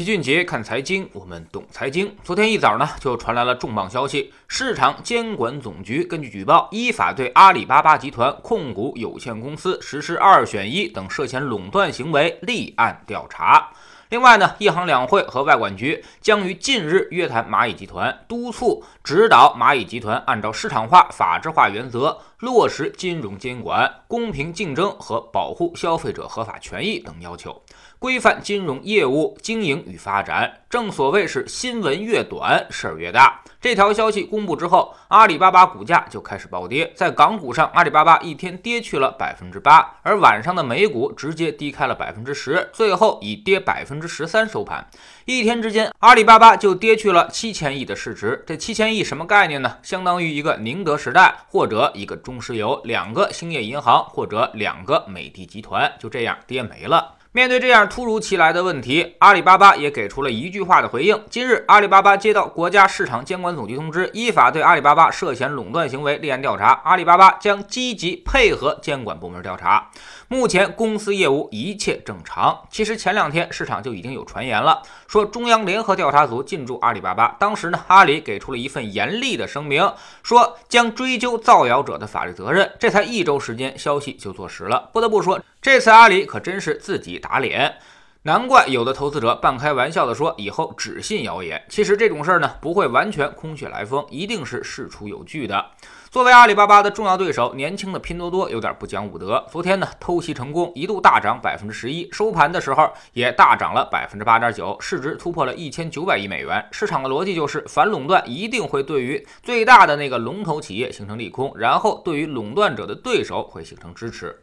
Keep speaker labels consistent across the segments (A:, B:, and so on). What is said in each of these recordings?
A: 齐俊杰看财经，我们懂财经。昨天一早呢，就传来了重磅消息，市场监管总局根据举报，依法对阿里巴巴集团控股有限公司实施二选一等涉嫌垄断行为立案调查。另外呢，一行两会和外管局将于近日约谈蚂蚁集团，督促指导蚂蚁集团按照市场化、法治化原则落实金融监管、公平竞争和保护消费者合法权益等要求，规范金融业务经营与发展。正所谓是新闻越短，事儿越大。这条消息公布之后，阿里巴巴股价就开始暴跌，在港股上，阿里巴巴一天跌去了百分之八，而晚上的美股直接低开了百分之十，最后以跌百分之十三收盘。一天之间，阿里巴巴就跌去了七千亿的市值。这七千亿什么概念呢？相当于一个宁德时代，或者一个中石油，两个兴业银行，或者两个美的集团，就这样跌没了。面对这样突如其来的问题，阿里巴巴也给出了一句话的回应。今日，阿里巴巴接到国家市场监管总局通知，依法对阿里巴巴涉嫌垄断行为立案调查。阿里巴巴将积极配合监管部门调查。目前公司业务一切正常。其实前两天市场就已经有传言了，说中央联合调查组进驻阿里巴巴。当时呢，阿里给出了一份严厉的声明，说将追究造谣者的法律责任。这才一周时间，消息就坐实了。不得不说。这次阿里可真是自己打脸，难怪有的投资者半开玩笑的说以后只信谣言。其实这种事儿呢，不会完全空穴来风，一定是事出有据的。作为阿里巴巴的重要对手，年轻的拼多多有点不讲武德。昨天呢，偷袭成功，一度大涨百分之十一，收盘的时候也大涨了百分之八点九，市值突破了一千九百亿美元。市场的逻辑就是反垄断一定会对于最大的那个龙头企业形成利空，然后对于垄断者的对手会形成支持。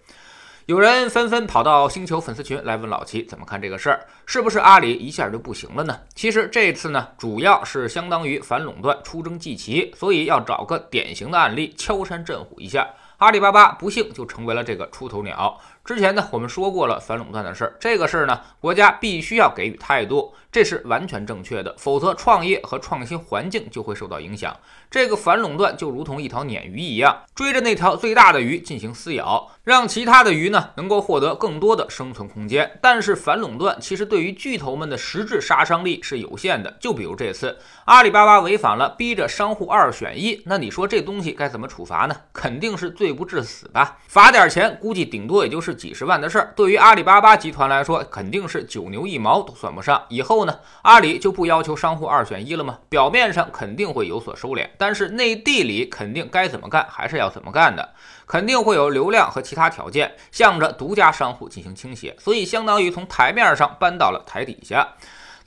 A: 有人纷纷跑到星球粉丝群来问老齐怎么看这个事儿，是不是阿里一下就不行了呢？其实这次呢，主要是相当于反垄断出征祭旗，所以要找个典型的案例敲山震虎一下。阿里巴巴不幸就成为了这个出头鸟。之前呢，我们说过了反垄断的事儿，这个事儿呢，国家必须要给予态度，这是完全正确的，否则创业和创新环境就会受到影响。这个反垄断就如同一条鲶鱼一样，追着那条最大的鱼进行撕咬，让其他的鱼呢能够获得更多的生存空间。但是反垄断其实对于巨头们的实质杀伤力是有限的。就比如这次阿里巴巴违反了逼着商户二选一，那你说这东西该怎么处罚呢？肯定是罪不至死吧？罚点钱，估计顶多也就是。几十万的事儿，对于阿里巴巴集团来说，肯定是九牛一毛都算不上。以后呢，阿里就不要求商户二选一了吗？表面上肯定会有所收敛，但是内地里肯定该怎么干还是要怎么干的，肯定会有流量和其他条件，向着独家商户进行倾斜，所以相当于从台面上搬到了台底下。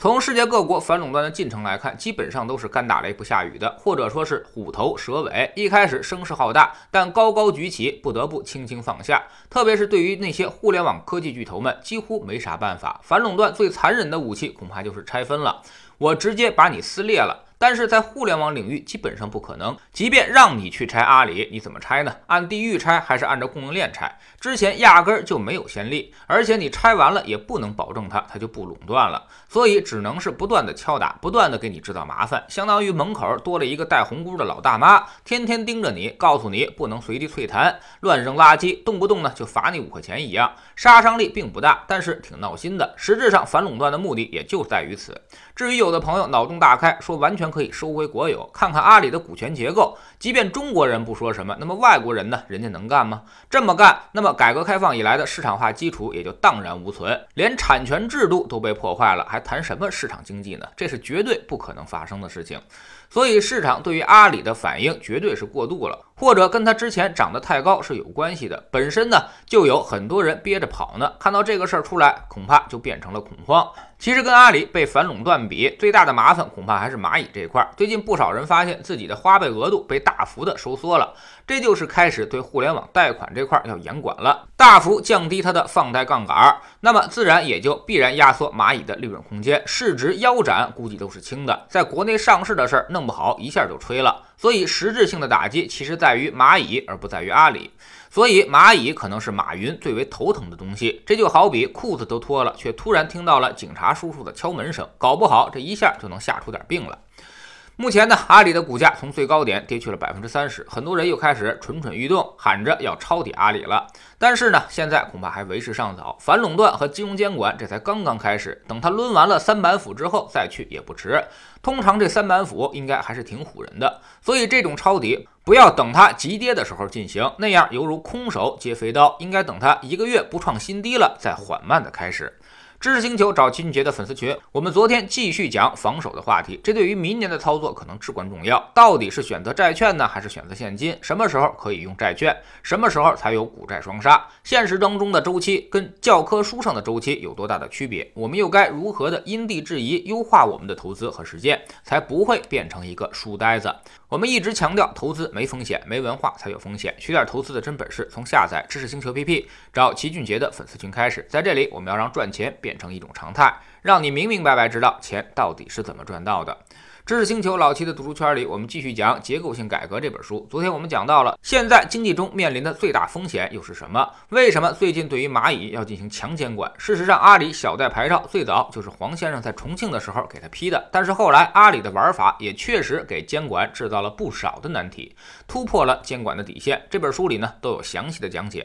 A: 从世界各国反垄断的进程来看，基本上都是干打雷不下雨的，或者说是虎头蛇尾。一开始声势浩大，但高高举起，不得不轻轻放下。特别是对于那些互联网科技巨头们，几乎没啥办法。反垄断最残忍的武器，恐怕就是拆分了，我直接把你撕裂了。但是在互联网领域基本上不可能，即便让你去拆阿里，你怎么拆呢？按地域拆还是按照供应链拆？之前压根儿就没有先例，而且你拆完了也不能保证它它就不垄断了，所以只能是不断的敲打，不断的给你制造麻烦，相当于门口多了一个戴红箍的老大妈，天天盯着你，告诉你不能随地啐痰、乱扔垃圾，动不动呢就罚你五块钱一样，杀伤力并不大，但是挺闹心的。实质上反垄断的目的也就在于此。至于有的朋友脑洞大开，说完全。可以收回国有，看看阿里的股权结构。即便中国人不说什么，那么外国人呢？人家能干吗？这么干，那么改革开放以来的市场化基础也就荡然无存，连产权制度都被破坏了，还谈什么市场经济呢？这是绝对不可能发生的事情。所以市场对于阿里的反应绝对是过度了，或者跟它之前涨得太高是有关系的。本身呢，就有很多人憋着跑呢，看到这个事儿出来，恐怕就变成了恐慌。其实跟阿里被反垄断比，最大的麻烦恐怕还是蚂蚁这一块。最近不少人发现自己的花呗额度被大幅的收缩了，这就是开始对互联网贷款这块要严管了，大幅降低它的放贷杠杆，那么自然也就必然压缩蚂蚁的利润空间，市值腰斩估计都是轻的。在国内上市的事儿弄不好一下就吹了，所以实质性的打击其实在在于蚂蚁，而不在于阿里。所以蚂蚁可能是马云最为头疼的东西，这就好比裤子都脱了，却突然听到了警察叔叔的敲门声，搞不好这一下就能吓出点病了。目前呢，阿里的股价从最高点跌去了百分之三十，很多人又开始蠢蠢欲动，喊着要抄底阿里了。但是呢，现在恐怕还为时尚早，反垄断和金融监管这才刚刚开始，等他抡完了三板斧之后再去也不迟。通常这三板斧应该还是挺唬人的，所以这种抄底不要等它急跌的时候进行，那样犹如空手接飞刀，应该等它一个月不创新低了再缓慢的开始。知识星球找齐俊杰的粉丝群，我们昨天继续讲防守的话题。这对于明年的操作可能至关重要。到底是选择债券呢，还是选择现金？什么时候可以用债券？什么时候才有股债双杀？现实当中的周期跟教科书上的周期有多大的区别？我们又该如何的因地制宜优化我们的投资和实践，才不会变成一个书呆子？我们一直强调投资没风险，没文化才有风险。学点投资的真本事，从下载知识星球 APP 找齐俊杰的粉丝群开始。在这里，我们要让赚钱变。变成一种常态，让你明明白白知道钱到底是怎么赚到的。知识星球老七的读书圈里，我们继续讲《结构性改革》这本书。昨天我们讲到了，现在经济中面临的最大风险又是什么？为什么最近对于蚂蚁要进行强监管？事实上，阿里小贷牌照最早就是黄先生在重庆的时候给他批的。但是后来，阿里的玩法也确实给监管制造了不少的难题，突破了监管的底线。这本书里呢都有详细的讲解。